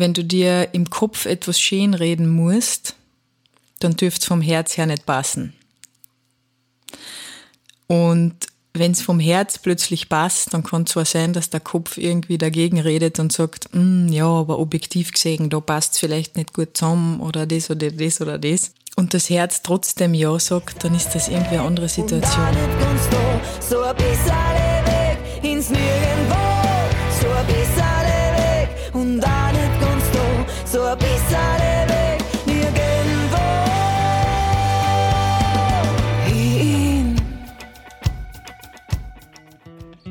wenn du dir im Kopf etwas schön reden musst, dann dürfte es vom Herz her nicht passen. Und wenn es vom Herz plötzlich passt, dann kann zwar sein, dass der Kopf irgendwie dagegen redet und sagt, mm, ja, aber objektiv gesehen, da passt es vielleicht nicht gut zusammen oder das oder das oder das. Und das Herz trotzdem Ja sagt, dann ist das irgendwie eine andere Situation.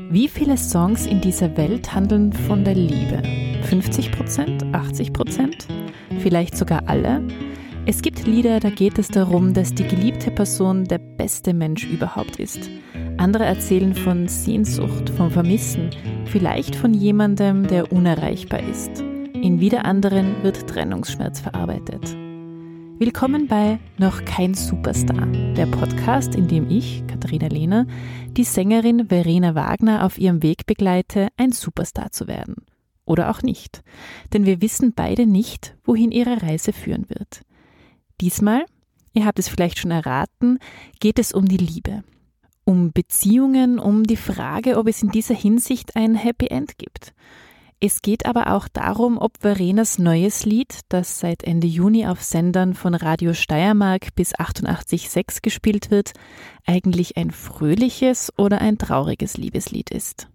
Wie viele Songs in dieser Welt handeln von der Liebe? 50 Prozent? 80 Prozent? Vielleicht sogar alle? Es gibt Lieder, da geht es darum, dass die geliebte Person der beste Mensch überhaupt ist. Andere erzählen von Sehnsucht, vom Vermissen, vielleicht von jemandem, der unerreichbar ist. In wieder anderen wird Trennungsschmerz verarbeitet. Willkommen bei Noch kein Superstar, der Podcast, in dem ich, Katharina Lehner, die Sängerin Verena Wagner auf ihrem Weg begleite, ein Superstar zu werden. Oder auch nicht. Denn wir wissen beide nicht, wohin ihre Reise führen wird. Diesmal, ihr habt es vielleicht schon erraten, geht es um die Liebe. Um Beziehungen, um die Frage, ob es in dieser Hinsicht ein Happy End gibt. Es geht aber auch darum, ob Verenas neues Lied, das seit Ende Juni auf Sendern von Radio Steiermark bis 88.6 gespielt wird, eigentlich ein fröhliches oder ein trauriges Liebeslied ist.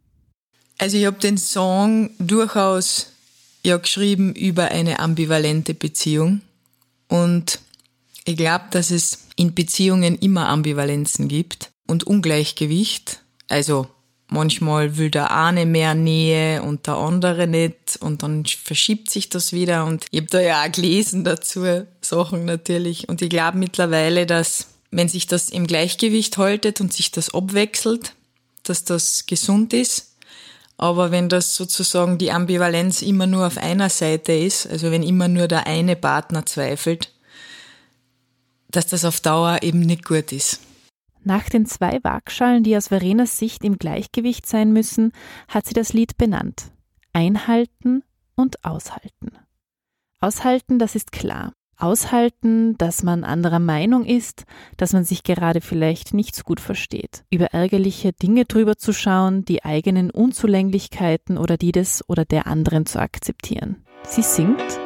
Also ich habe den Song durchaus ja geschrieben über eine ambivalente Beziehung und ich glaube, dass es in Beziehungen immer Ambivalenzen gibt und Ungleichgewicht. Also manchmal will der eine mehr Nähe und der andere nicht und dann verschiebt sich das wieder und ich habe da ja auch gelesen dazu, Sachen natürlich. Und ich glaube mittlerweile, dass wenn sich das im Gleichgewicht haltet und sich das abwechselt, dass das gesund ist. Aber wenn das sozusagen die Ambivalenz immer nur auf einer Seite ist, also wenn immer nur der eine Partner zweifelt, dass das auf Dauer eben nicht gut ist. Nach den zwei Waagschalen, die aus Verenas Sicht im Gleichgewicht sein müssen, hat sie das Lied benannt. Einhalten und aushalten. Aushalten, das ist klar. Aushalten, dass man anderer Meinung ist, dass man sich gerade vielleicht nicht so gut versteht. Über ärgerliche Dinge drüber zu schauen, die eigenen Unzulänglichkeiten oder die des oder der anderen zu akzeptieren. Sie singt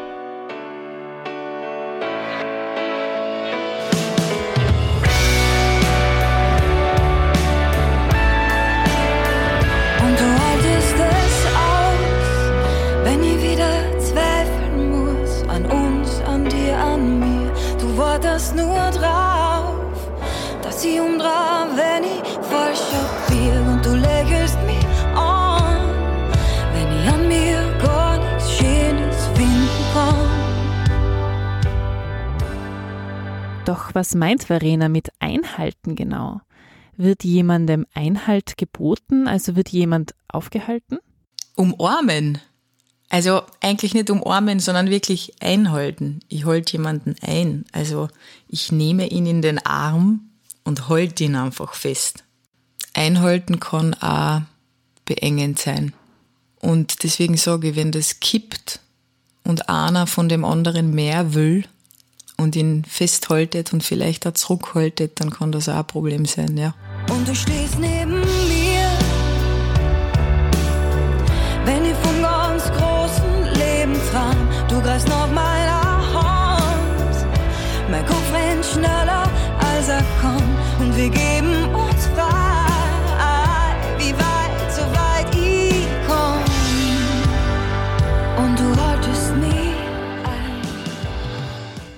dass ich umdreh, wenn ich falsch abbieg und du lächelst mich an, wenn ich an mir gar nichts Schönes finden kann. Doch was meint Verena mit Einhalten genau? Wird jemandem Einhalt geboten, also wird jemand aufgehalten? Umarmen. Also eigentlich nicht umarmen, sondern wirklich einhalten. Ich halte jemanden ein. Also ich nehme ihn in den Arm und halte ihn einfach fest. Einhalten kann auch beengend sein. Und deswegen sage ich, wenn das kippt und einer von dem anderen mehr will und ihn festhaltet und vielleicht auch zurückhaltet, dann kann das auch ein Problem sein, ja. Und du stehst neben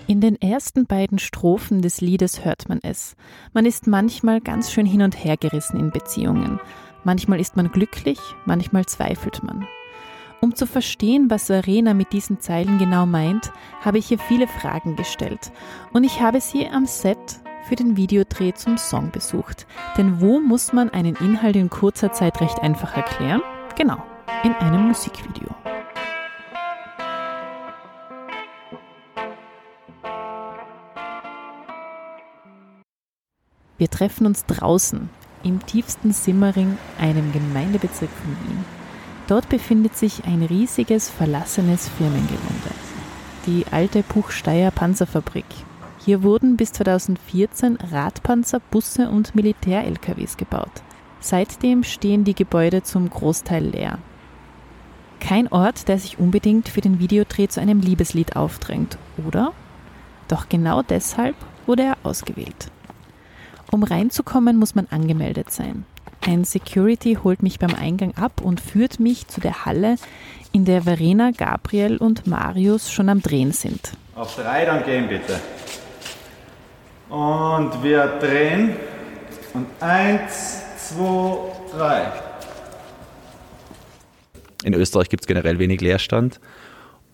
In den ersten beiden Strophen des Liedes hört man es. Man ist manchmal ganz schön hin und her gerissen in Beziehungen. Manchmal ist man glücklich, manchmal zweifelt man. Um zu verstehen, was Verena mit diesen Zeilen genau meint, habe ich ihr viele Fragen gestellt und ich habe sie am Set für den Videodreh zum Song besucht. Denn wo muss man einen Inhalt in kurzer Zeit recht einfach erklären? Genau, in einem Musikvideo. Wir treffen uns draußen im tiefsten Simmering, einem Gemeindebezirk von Wien. Dort befindet sich ein riesiges verlassenes Firmengelände. Die alte Puchsteier Panzerfabrik. Hier wurden bis 2014 Radpanzer, Busse und Militär-LKWs gebaut. Seitdem stehen die Gebäude zum Großteil leer. Kein Ort, der sich unbedingt für den Videodreh zu einem Liebeslied aufdrängt, oder? Doch genau deshalb wurde er ausgewählt. Um reinzukommen, muss man angemeldet sein. Ein Security holt mich beim Eingang ab und führt mich zu der Halle, in der Verena, Gabriel und Marius schon am Drehen sind. Auf drei dann gehen bitte. Und wir drehen. Und eins, zwei, drei. In Österreich gibt es generell wenig Leerstand.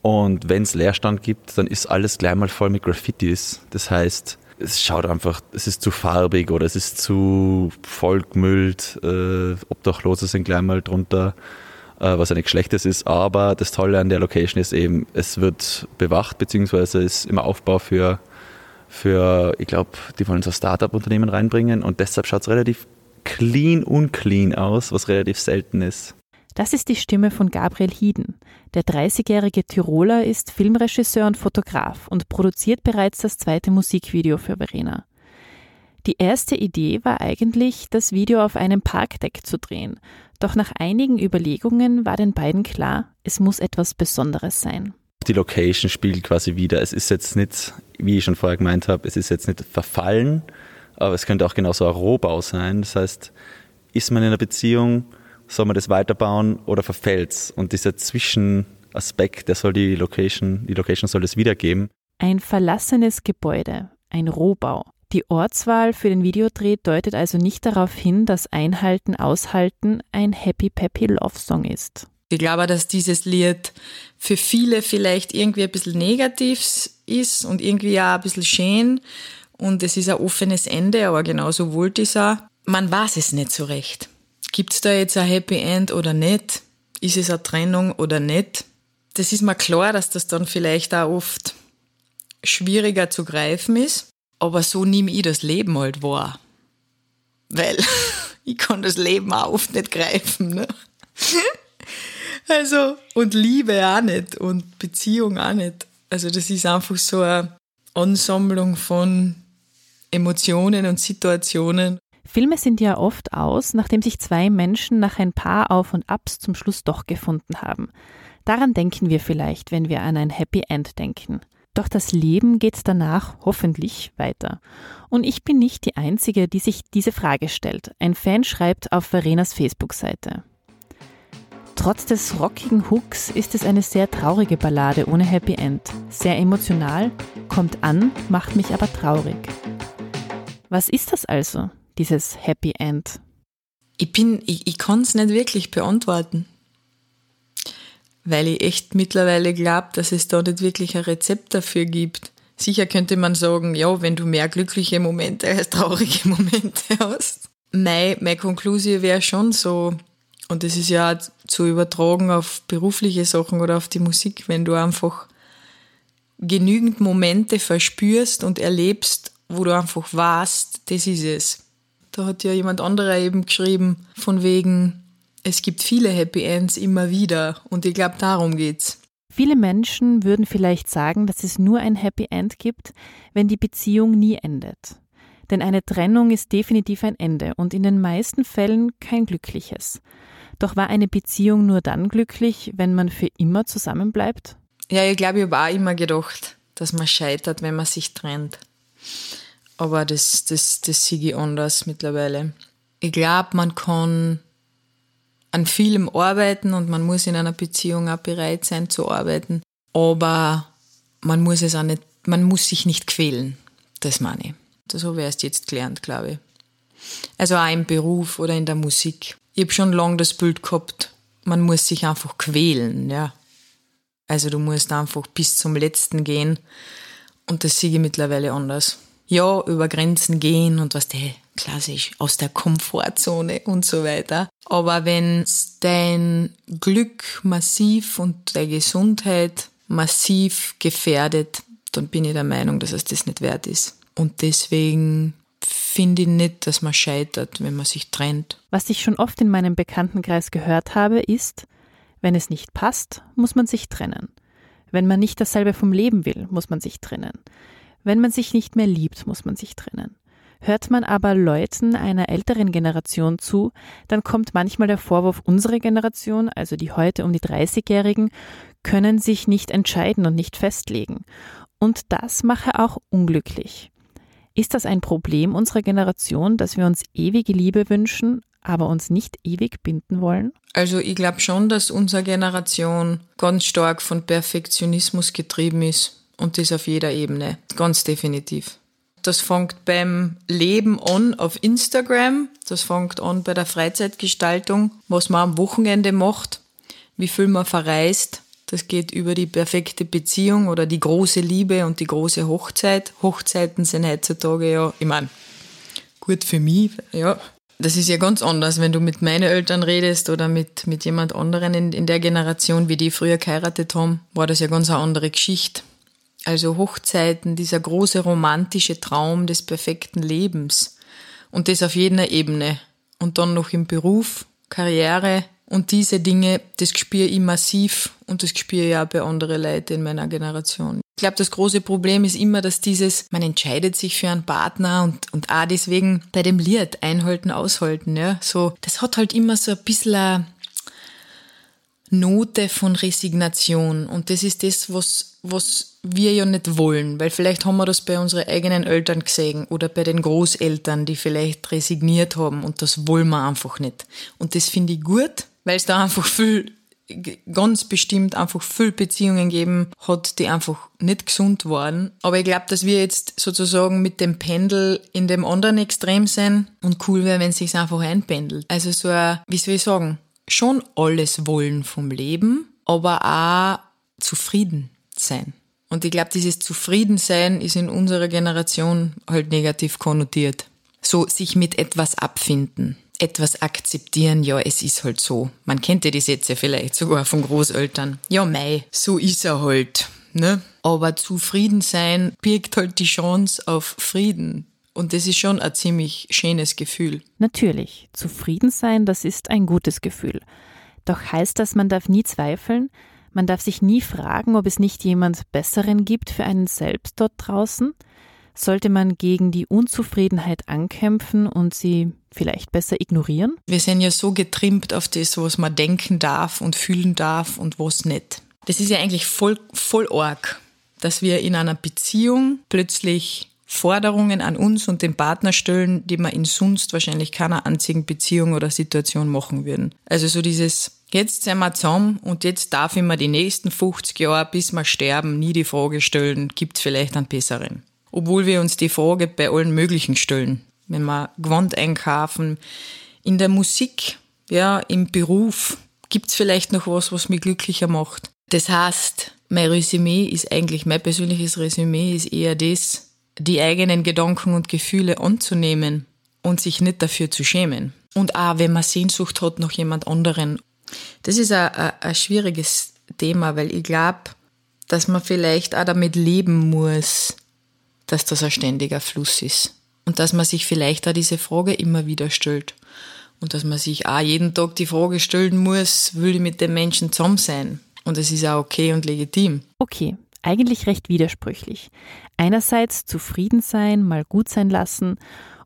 Und wenn es Leerstand gibt, dann ist alles gleich mal voll mit Graffitis. Das heißt, es schaut einfach, es ist zu farbig oder es ist zu vollgemüllt. Äh, Obdachlose sind gleich mal drunter, äh, was ja nichts Schlechtes ist. Aber das Tolle an der Location ist eben, es wird bewacht, beziehungsweise ist im Aufbau für, für ich glaube, die wollen so Startup-Unternehmen reinbringen und deshalb schaut es relativ clean und clean aus, was relativ selten ist. Das ist die Stimme von Gabriel Hieden. Der 30-jährige Tiroler ist Filmregisseur und Fotograf und produziert bereits das zweite Musikvideo für Verena. Die erste Idee war eigentlich, das Video auf einem Parkdeck zu drehen. Doch nach einigen Überlegungen war den beiden klar, es muss etwas Besonderes sein. Die Location spielt quasi wieder. Es ist jetzt nicht, wie ich schon vorher gemeint habe, es ist jetzt nicht verfallen, aber es könnte auch genauso ein Rohbau sein. Das heißt, ist man in einer Beziehung, soll man das weiterbauen oder verfällt's? Und dieser Zwischenaspekt, der soll die Location, die Location soll das wiedergeben. Ein verlassenes Gebäude, ein Rohbau. Die Ortswahl für den Videodreh deutet also nicht darauf hin, dass Einhalten, Aushalten ein Happy Peppy Love Song ist. Ich glaube, dass dieses Lied für viele vielleicht irgendwie ein bisschen negativ ist und irgendwie auch ein bisschen schön. Und es ist ein offenes Ende, aber genauso wollte ich es auch. Man weiß es nicht so recht. Gibt es da jetzt ein Happy End oder nicht? Ist es eine Trennung oder nicht? Das ist mir klar, dass das dann vielleicht auch oft schwieriger zu greifen ist, aber so nehme ich das Leben halt wahr. Weil ich kann das Leben auch oft nicht greifen. Ne? Also, und Liebe auch nicht und Beziehung auch nicht. Also, das ist einfach so eine Ansammlung von Emotionen und Situationen. Filme sind ja oft aus, nachdem sich zwei Menschen nach ein paar Auf und Abs zum Schluss doch gefunden haben. Daran denken wir vielleicht, wenn wir an ein Happy End denken. Doch das Leben geht danach hoffentlich weiter. Und ich bin nicht die Einzige, die sich diese Frage stellt. Ein Fan schreibt auf Verenas Facebook-Seite. Trotz des rockigen Hooks ist es eine sehr traurige Ballade ohne Happy End. Sehr emotional, kommt an, macht mich aber traurig. Was ist das also? dieses Happy End? Ich bin, ich, ich kann es nicht wirklich beantworten. Weil ich echt mittlerweile glaube, dass es da nicht wirklich ein Rezept dafür gibt. Sicher könnte man sagen, ja, wenn du mehr glückliche Momente als traurige Momente hast. Meine, meine Konklusion wäre schon so, und das ist ja zu übertragen auf berufliche Sachen oder auf die Musik, wenn du einfach genügend Momente verspürst und erlebst, wo du einfach weißt, das ist es. Da hat ja jemand anderer eben geschrieben, von wegen, es gibt viele Happy Ends immer wieder. Und ich glaube, darum geht's. Viele Menschen würden vielleicht sagen, dass es nur ein Happy End gibt, wenn die Beziehung nie endet. Denn eine Trennung ist definitiv ein Ende und in den meisten Fällen kein glückliches. Doch war eine Beziehung nur dann glücklich, wenn man für immer zusammenbleibt? Ja, ich glaube, ich habe auch immer gedacht, dass man scheitert, wenn man sich trennt. Aber das, das, das sehe ich anders mittlerweile. Ich glaube, man kann an vielem arbeiten und man muss in einer Beziehung auch bereit sein zu arbeiten. Aber man muss es auch nicht, man muss sich nicht quälen. Das meine ich. Das habe ich erst jetzt gelernt, glaube ich. Also auch im Beruf oder in der Musik. Ich habe schon lange das Bild gehabt, man muss sich einfach quälen, ja. Also du musst einfach bis zum Letzten gehen. Und das sehe ich mittlerweile anders ja, über Grenzen gehen und was der klassisch aus der Komfortzone und so weiter. Aber wenn dein Glück massiv und deine Gesundheit massiv gefährdet, dann bin ich der Meinung, dass es das nicht wert ist. Und deswegen finde ich nicht, dass man scheitert, wenn man sich trennt. Was ich schon oft in meinem Bekanntenkreis gehört habe, ist, Wenn es nicht passt, muss man sich trennen. Wenn man nicht dasselbe vom Leben will, muss man sich trennen. Wenn man sich nicht mehr liebt, muss man sich trennen. Hört man aber Leuten einer älteren Generation zu, dann kommt manchmal der Vorwurf, unsere Generation, also die heute um die 30-Jährigen, können sich nicht entscheiden und nicht festlegen. Und das mache auch unglücklich. Ist das ein Problem unserer Generation, dass wir uns ewige Liebe wünschen, aber uns nicht ewig binden wollen? Also ich glaube schon, dass unsere Generation ganz stark von Perfektionismus getrieben ist und das auf jeder Ebene, ganz definitiv. Das fängt beim Leben an auf Instagram, das fängt an bei der Freizeitgestaltung, was man am Wochenende macht, wie viel man verreist, das geht über die perfekte Beziehung oder die große Liebe und die große Hochzeit. Hochzeiten sind heutzutage ja, ich meine, gut für mich, ja. Das ist ja ganz anders, wenn du mit meinen Eltern redest oder mit, mit jemand anderen in, in der Generation, wie die früher geheiratet haben, war das ja ganz eine andere Geschichte. Also Hochzeiten, dieser große romantische Traum des perfekten Lebens. Und das auf jeder Ebene. Und dann noch im Beruf, Karriere, und diese Dinge, das spüre ich massiv und das spüre ich auch bei anderen Leuten in meiner Generation. Ich glaube, das große Problem ist immer, dass dieses, man entscheidet sich für einen Partner und, und auch deswegen bei dem Lied einhalten, aushalten, ja. So, das hat halt immer so ein bisschen eine Note von Resignation und das ist das, was, was wir ja nicht wollen, weil vielleicht haben wir das bei unseren eigenen Eltern gesehen oder bei den Großeltern, die vielleicht resigniert haben und das wollen wir einfach nicht. Und das finde ich gut, weil es da einfach viel, ganz bestimmt einfach viel Beziehungen geben hat, die einfach nicht gesund waren. Aber ich glaube, dass wir jetzt sozusagen mit dem Pendel in dem anderen Extrem sind und cool wäre, wenn es sich einfach einpendelt. Also so ein, wie soll ich sagen, schon alles wollen vom Leben, aber auch zufrieden sein. Und ich glaube, dieses Zufriedensein ist in unserer Generation halt negativ konnotiert. So sich mit etwas abfinden etwas akzeptieren, ja, es ist halt so. Man kennt ja die Sätze vielleicht sogar von Großeltern. Ja, mei, so ist er halt, ne? Aber zufrieden sein birgt halt die Chance auf Frieden. Und das ist schon ein ziemlich schönes Gefühl. Natürlich, zufrieden sein, das ist ein gutes Gefühl. Doch heißt das, man darf nie zweifeln, man darf sich nie fragen, ob es nicht jemand Besseren gibt für einen selbst dort draußen? Sollte man gegen die Unzufriedenheit ankämpfen und sie vielleicht besser ignorieren? Wir sind ja so getrimmt auf das, was man denken darf und fühlen darf und was nicht. Das ist ja eigentlich voll, voll arg, dass wir in einer Beziehung plötzlich Forderungen an uns und den Partner stellen, die man in sonst wahrscheinlich keiner einzigen Beziehung oder Situation machen würden. Also so dieses, jetzt sind wir zusammen und jetzt darf ich mir die nächsten 50 Jahre, bis wir sterben, nie die Frage stellen, gibt es vielleicht einen besseren? Obwohl wir uns die Frage bei allen möglichen stellen. Wenn wir Gewand einkaufen, in der Musik, ja, im Beruf, gibt's vielleicht noch was, was mich glücklicher macht. Das heißt, mein Resümee ist eigentlich, mein persönliches Resümee ist eher das, die eigenen Gedanken und Gefühle anzunehmen und sich nicht dafür zu schämen. Und auch, wenn man Sehnsucht hat nach jemand anderen. Das ist ein, ein, ein schwieriges Thema, weil ich glaube, dass man vielleicht auch damit leben muss, dass das ein ständiger Fluss ist. Und dass man sich vielleicht auch diese Frage immer wieder stellt. Und dass man sich auch jeden Tag die Frage stellen muss, will ich mit dem Menschen zusammen sein? Und es ist auch okay und legitim. Okay, eigentlich recht widersprüchlich. Einerseits zufrieden sein, mal gut sein lassen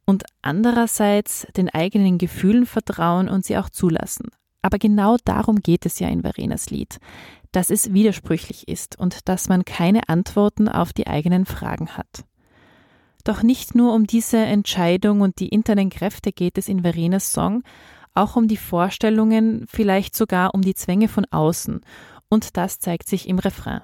und andererseits den eigenen Gefühlen vertrauen und sie auch zulassen. Aber genau darum geht es ja in Verenas Lied, dass es widersprüchlich ist und dass man keine Antworten auf die eigenen Fragen hat. Doch nicht nur um diese Entscheidung und die internen Kräfte geht es in Verenas Song, auch um die Vorstellungen, vielleicht sogar um die Zwänge von außen. Und das zeigt sich im Refrain.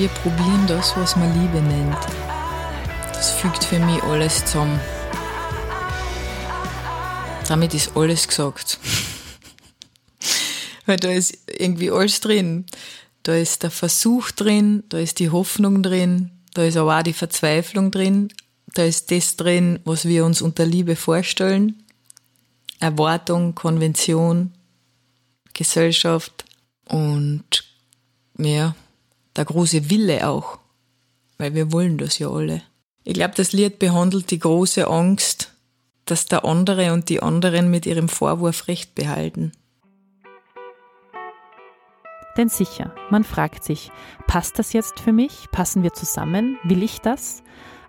Wir probieren das, was man Liebe nennt. Das fügt für mich alles zusammen. Damit ist alles gesagt. Weil da ist irgendwie alles drin. Da ist der Versuch drin, da ist die Hoffnung drin, Da ist aber auch die Verzweiflung drin. Da ist das drin, was wir uns unter Liebe vorstellen. Erwartung, Konvention, Gesellschaft und ja, der große Wille auch. Weil wir wollen das ja alle. Ich glaube, das Lied behandelt die große Angst, dass der andere und die anderen mit ihrem Vorwurf Recht behalten. Denn sicher, man fragt sich, passt das jetzt für mich? Passen wir zusammen? Will ich das?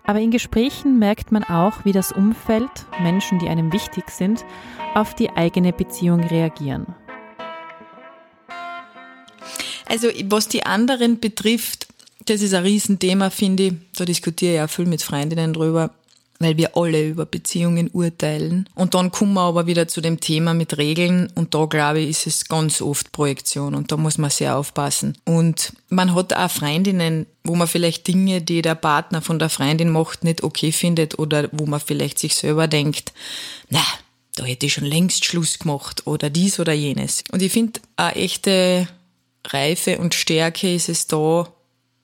Aber in Gesprächen merkt man auch, wie das Umfeld, Menschen, die einem wichtig sind, auf die eigene Beziehung reagieren. Also was die anderen betrifft, das ist ein Riesenthema, finde ich. Da diskutiere ich auch viel mit Freundinnen drüber, weil wir alle über Beziehungen urteilen. Und dann kommen wir aber wieder zu dem Thema mit Regeln und da glaube ich, ist es ganz oft Projektion und da muss man sehr aufpassen. Und man hat auch Freundinnen, wo man vielleicht Dinge, die der Partner von der Freundin macht, nicht okay findet oder wo man vielleicht sich selber denkt, na, da hätte ich schon längst Schluss gemacht oder dies oder jenes. Und ich finde, eine echte Reife und Stärke ist es da,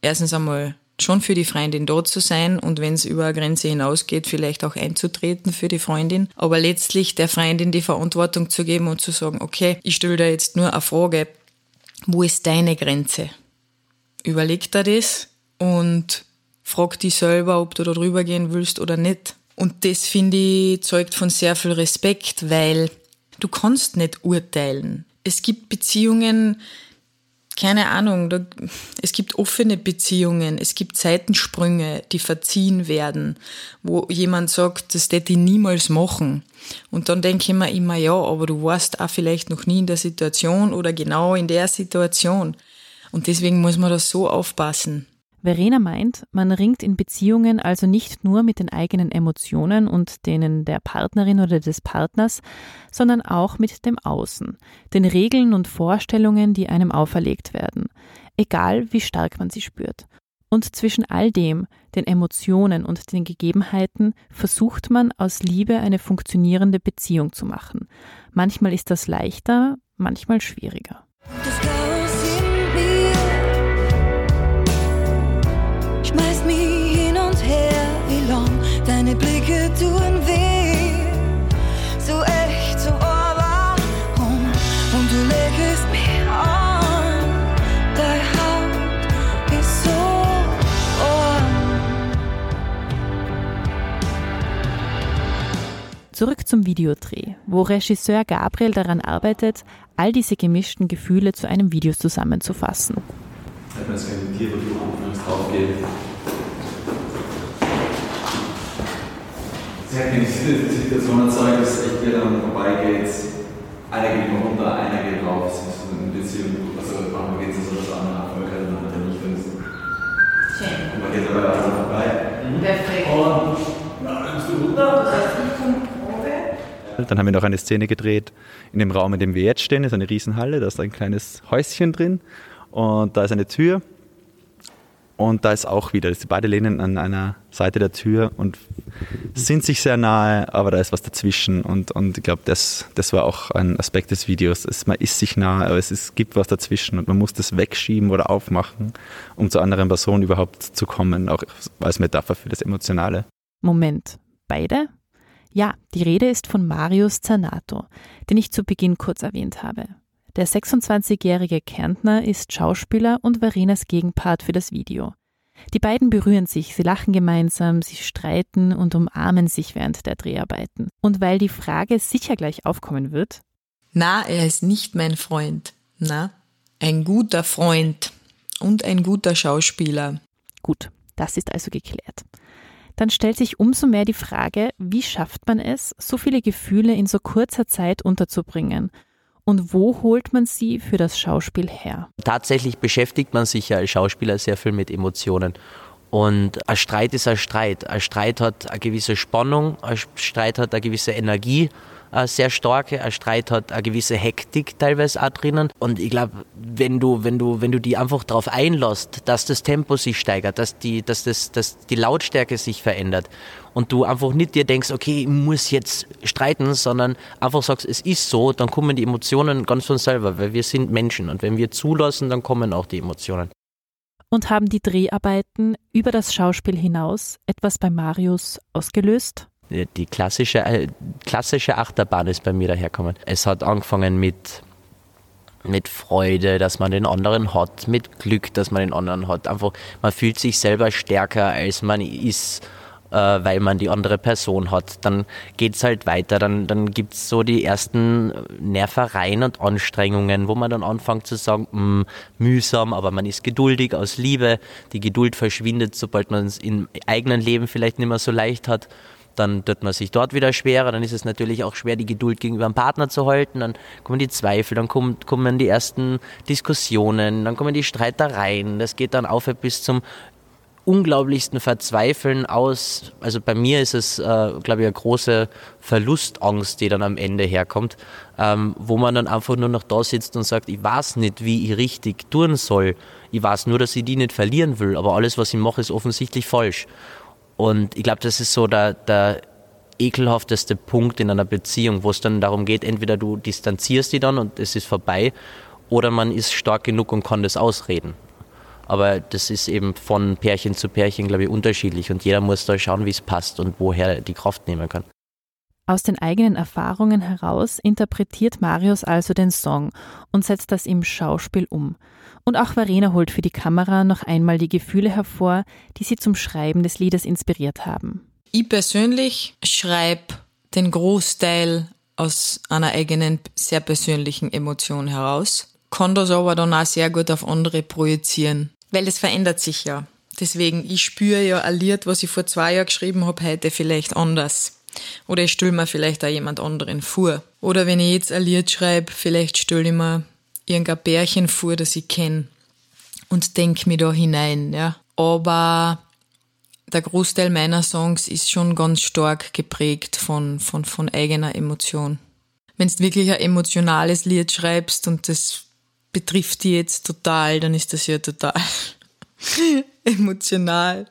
erstens einmal schon für die Freundin dort zu sein und wenn es über eine Grenze hinausgeht, vielleicht auch einzutreten für die Freundin. Aber letztlich der Freundin die Verantwortung zu geben und zu sagen, okay, ich stelle dir jetzt nur eine Frage, wo ist deine Grenze? Überleg dir das und frag dich selber, ob du da drüber gehen willst oder nicht. Und das finde ich zeugt von sehr viel Respekt, weil du kannst nicht urteilen. Es gibt Beziehungen, keine Ahnung, da, es gibt offene Beziehungen, es gibt Seitensprünge, die verziehen werden, wo jemand sagt, das hätte ich niemals machen. Und dann denke ich mir immer, ja, aber du warst auch vielleicht noch nie in der Situation oder genau in der Situation. Und deswegen muss man das so aufpassen. Verena meint, man ringt in Beziehungen also nicht nur mit den eigenen Emotionen und denen der Partnerin oder des Partners, sondern auch mit dem Außen, den Regeln und Vorstellungen, die einem auferlegt werden, egal wie stark man sie spürt. Und zwischen all dem, den Emotionen und den Gegebenheiten, versucht man aus Liebe eine funktionierende Beziehung zu machen. Manchmal ist das leichter, manchmal schwieriger. Deine Zurück zum Videodreh, wo Regisseur Gabriel daran arbeitet, all diese gemischten Gefühle zu einem Video zusammenzufassen. Ich habe mir das Tier, wo du anfängst draufgehen. Sie hat mir diese Situation erzeugt, dass echt jeder dann vorbeigeht. Einer geht runter, einer geht rauf. Es ist eine Beziehung, also manchmal geht es so, dass der andere Erfolg hat und der nicht. Und und man geht dabei weiter vorbei. Perfekt. Und na, bist du runter? Dann haben wir noch eine Szene gedreht in dem Raum, in dem wir jetzt stehen. Das ist eine Riesenhalle, da ist ein kleines Häuschen drin und da ist eine Tür. Und da ist auch wieder, beide lehnen an einer Seite der Tür und sind sich sehr nahe, aber da ist was dazwischen. Und, und ich glaube, das, das war auch ein Aspekt des Videos. Es, man ist sich nahe, aber es ist, gibt was dazwischen und man muss das wegschieben oder aufmachen, um zur anderen Person überhaupt zu kommen, auch als Metapher für das Emotionale. Moment, beide? Ja, die Rede ist von Marius Zanato, den ich zu Beginn kurz erwähnt habe. Der 26-jährige Kärntner ist Schauspieler und Verenas Gegenpart für das Video. Die beiden berühren sich, sie lachen gemeinsam, sie streiten und umarmen sich während der Dreharbeiten. Und weil die Frage sicher gleich aufkommen wird. Na, er ist nicht mein Freund. Na, ein guter Freund und ein guter Schauspieler. Gut, das ist also geklärt. Dann stellt sich umso mehr die Frage, wie schafft man es, so viele Gefühle in so kurzer Zeit unterzubringen und wo holt man sie für das Schauspiel her? Tatsächlich beschäftigt man sich ja als Schauspieler sehr viel mit Emotionen. Und ein Streit ist ein Streit. Ein Streit hat eine gewisse Spannung, ein Streit hat eine gewisse Energie sehr starke. Ein Streit hat eine gewisse Hektik teilweise auch drinnen. Und ich glaube, wenn du, wenn du, wenn du die einfach darauf einlässt, dass das Tempo sich steigert, dass die, dass das, dass die Lautstärke sich verändert und du einfach nicht dir denkst, okay, ich muss jetzt streiten, sondern einfach sagst, es ist so, dann kommen die Emotionen ganz von selber, weil wir sind Menschen und wenn wir zulassen, dann kommen auch die Emotionen. Und haben die Dreharbeiten über das Schauspiel hinaus etwas bei Marius ausgelöst? Die klassische, äh, klassische Achterbahn ist bei mir daherkommen. Es hat angefangen mit, mit Freude, dass man den anderen hat, mit Glück, dass man den anderen hat. Einfach, man fühlt sich selber stärker, als man ist, äh, weil man die andere Person hat. Dann geht es halt weiter. Dann, dann gibt es so die ersten Nervereien und Anstrengungen, wo man dann anfängt zu sagen, "Hm, mühsam, aber man ist geduldig aus Liebe. Die Geduld verschwindet, sobald man es im eigenen Leben vielleicht nicht mehr so leicht hat dann tut man sich dort wieder schwerer, dann ist es natürlich auch schwer, die Geduld gegenüber dem Partner zu halten, dann kommen die Zweifel, dann kommt, kommen die ersten Diskussionen, dann kommen die Streitereien, das geht dann auf bis zum unglaublichsten Verzweifeln aus. Also bei mir ist es, äh, glaube ich, eine große Verlustangst, die dann am Ende herkommt, ähm, wo man dann einfach nur noch da sitzt und sagt, ich weiß nicht, wie ich richtig tun soll. Ich weiß nur, dass ich die nicht verlieren will, aber alles, was ich mache, ist offensichtlich falsch. Und ich glaube, das ist so der, der ekelhafteste Punkt in einer Beziehung, wo es dann darum geht, entweder du distanzierst die dann und es ist vorbei, oder man ist stark genug und kann das ausreden. Aber das ist eben von Pärchen zu Pärchen, glaube ich, unterschiedlich und jeder muss da schauen, wie es passt und woher er die Kraft nehmen kann. Aus den eigenen Erfahrungen heraus interpretiert Marius also den Song und setzt das im Schauspiel um. Und auch Verena holt für die Kamera noch einmal die Gefühle hervor, die sie zum Schreiben des Liedes inspiriert haben. Ich persönlich schreibe den Großteil aus einer eigenen, sehr persönlichen Emotion heraus, kann das aber dann auch sehr gut auf andere projizieren, weil es verändert sich ja. Deswegen, ich spüre ja Lied, was ich vor zwei Jahren geschrieben habe, heute vielleicht anders. Oder ich stelle mir vielleicht auch jemand anderen vor. Oder wenn ich jetzt Lied schreibe, vielleicht stelle ich mir irgendein Bärchen vor, das ich kenne und denke mir da hinein, ja. Aber der Großteil meiner Songs ist schon ganz stark geprägt von, von, von eigener Emotion. Wenn du wirklich ein emotionales Lied schreibst und das betrifft dich jetzt total, dann ist das ja total emotional.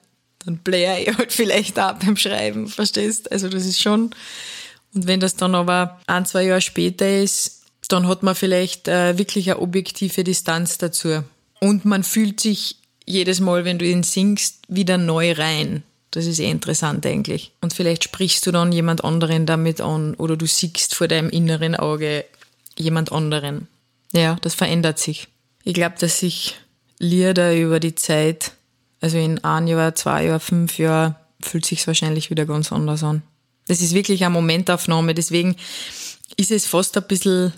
Dann blähe ich halt vielleicht auch beim Schreiben, verstehst? Also das ist schon. Und wenn das dann aber ein, zwei Jahre später ist, dann hat man vielleicht äh, wirklich eine objektive Distanz dazu. Und man fühlt sich jedes Mal, wenn du ihn singst, wieder neu rein. Das ist eh interessant eigentlich. Und vielleicht sprichst du dann jemand anderen damit an oder du siehst vor deinem inneren Auge jemand anderen. Ja, das verändert sich. Ich glaube, dass sich Lieder über die Zeit, also in ein Jahr, zwei Jahr, fünf Jahren, fühlt sich wahrscheinlich wieder ganz anders an. Das ist wirklich eine Momentaufnahme, deswegen ist es fast ein bisschen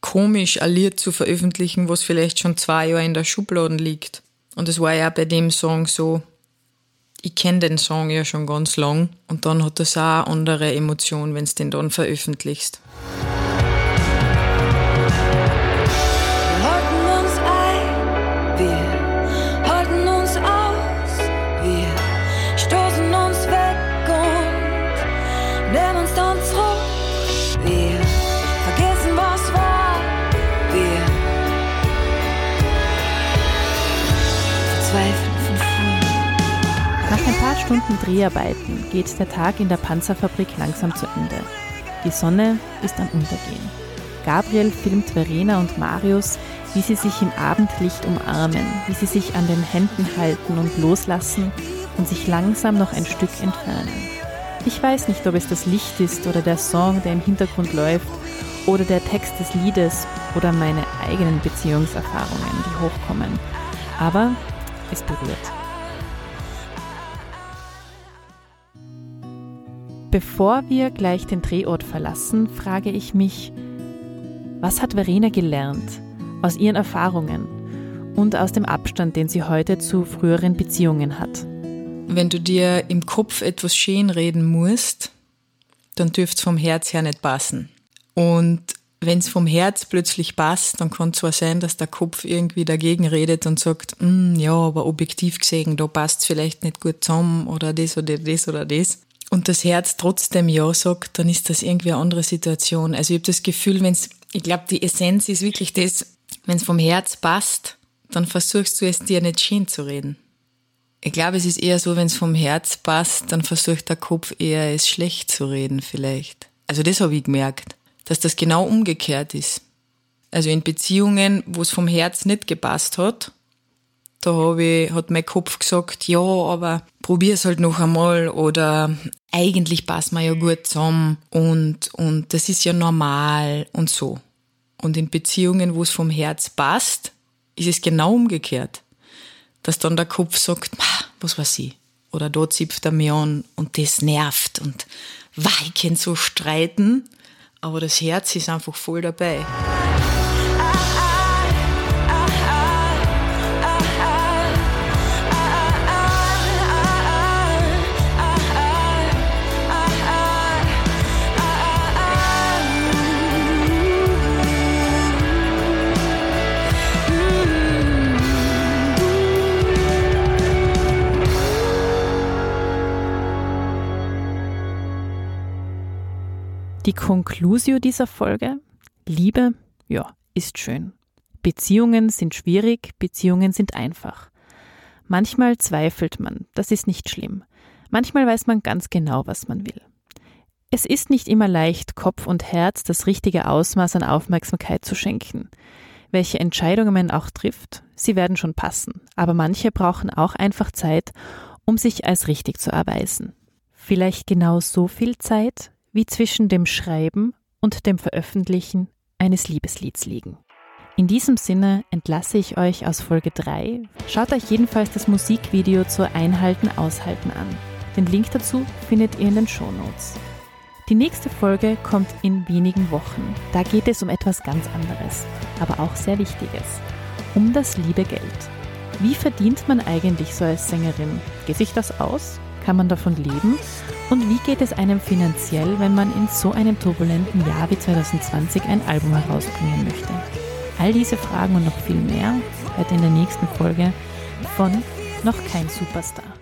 komisch, ein Lied zu veröffentlichen, was vielleicht schon zwei Jahre in der Schublade liegt. Und es war ja bei dem Song so, ich kenne den Song ja schon ganz lang und dann hat das auch eine andere Emotion, wenn du den dann veröffentlichst. Stunden Dreharbeiten geht der Tag in der Panzerfabrik langsam zu Ende. Die Sonne ist am Untergehen. Gabriel filmt Verena und Marius, wie sie sich im Abendlicht umarmen, wie sie sich an den Händen halten und loslassen und sich langsam noch ein Stück entfernen. Ich weiß nicht, ob es das Licht ist oder der Song, der im Hintergrund läuft, oder der Text des Liedes oder meine eigenen Beziehungserfahrungen, die hochkommen. Aber es berührt. Bevor wir gleich den Drehort verlassen, frage ich mich, was hat Verena gelernt aus ihren Erfahrungen und aus dem Abstand, den sie heute zu früheren Beziehungen hat? Wenn du dir im Kopf etwas schön reden musst, dann dürft's vom Herz her nicht passen. Und wenn's vom Herz plötzlich passt, dann kann zwar sein, dass der Kopf irgendwie dagegen redet und sagt, "Mm, ja, aber objektiv gesehen, da passt's vielleicht nicht gut zusammen oder das oder das oder das. Und das Herz trotzdem ja sagt, dann ist das irgendwie eine andere Situation. Also ich habe das Gefühl, wenn's, ich glaube, die Essenz ist wirklich das, wenn's vom Herz passt, dann versuchst du es dir nicht schön zu reden. Ich glaube, es ist eher so, wenn es vom Herz passt, dann versucht der Kopf eher, es schlecht zu reden vielleicht. Also das habe ich gemerkt, dass das genau umgekehrt ist. Also in Beziehungen, wo es vom Herz nicht gepasst hat, da hab ich, hat mein Kopf gesagt, ja, aber probier's halt noch einmal oder eigentlich passen wir ja gut zusammen und, und das ist ja normal und so. Und in Beziehungen, wo es vom Herz passt, ist es genau umgekehrt. Dass dann der Kopf sagt, "Ma, was weiß ich. Oder da zipft er mir an und das nervt und weichen so streiten. Aber das Herz ist einfach voll dabei. Die Conclusio dieser Folge? Liebe, ja, ist schön. Beziehungen sind schwierig, Beziehungen sind einfach. Manchmal zweifelt man, das ist nicht schlimm. Manchmal weiß man ganz genau, was man will. Es ist nicht immer leicht, Kopf und Herz das richtige Ausmaß an Aufmerksamkeit zu schenken. Welche Entscheidungen man auch trifft, sie werden schon passen, aber manche brauchen auch einfach Zeit, um sich als richtig zu erweisen. Vielleicht genau so viel Zeit, wie zwischen dem Schreiben und dem Veröffentlichen eines Liebeslieds liegen. In diesem Sinne entlasse ich euch aus Folge 3. Schaut euch jedenfalls das Musikvideo zu Einhalten, Aushalten an. Den Link dazu findet ihr in den Shownotes. Die nächste Folge kommt in wenigen Wochen. Da geht es um etwas ganz anderes, aber auch sehr Wichtiges. Um das liebe Geld. Wie verdient man eigentlich so als Sängerin? Geht sich das aus? Kann man davon leben? Und wie geht es einem finanziell, wenn man in so einem turbulenten Jahr wie 2020 ein Album herausbringen möchte? All diese Fragen und noch viel mehr hört in der nächsten Folge von Noch kein Superstar.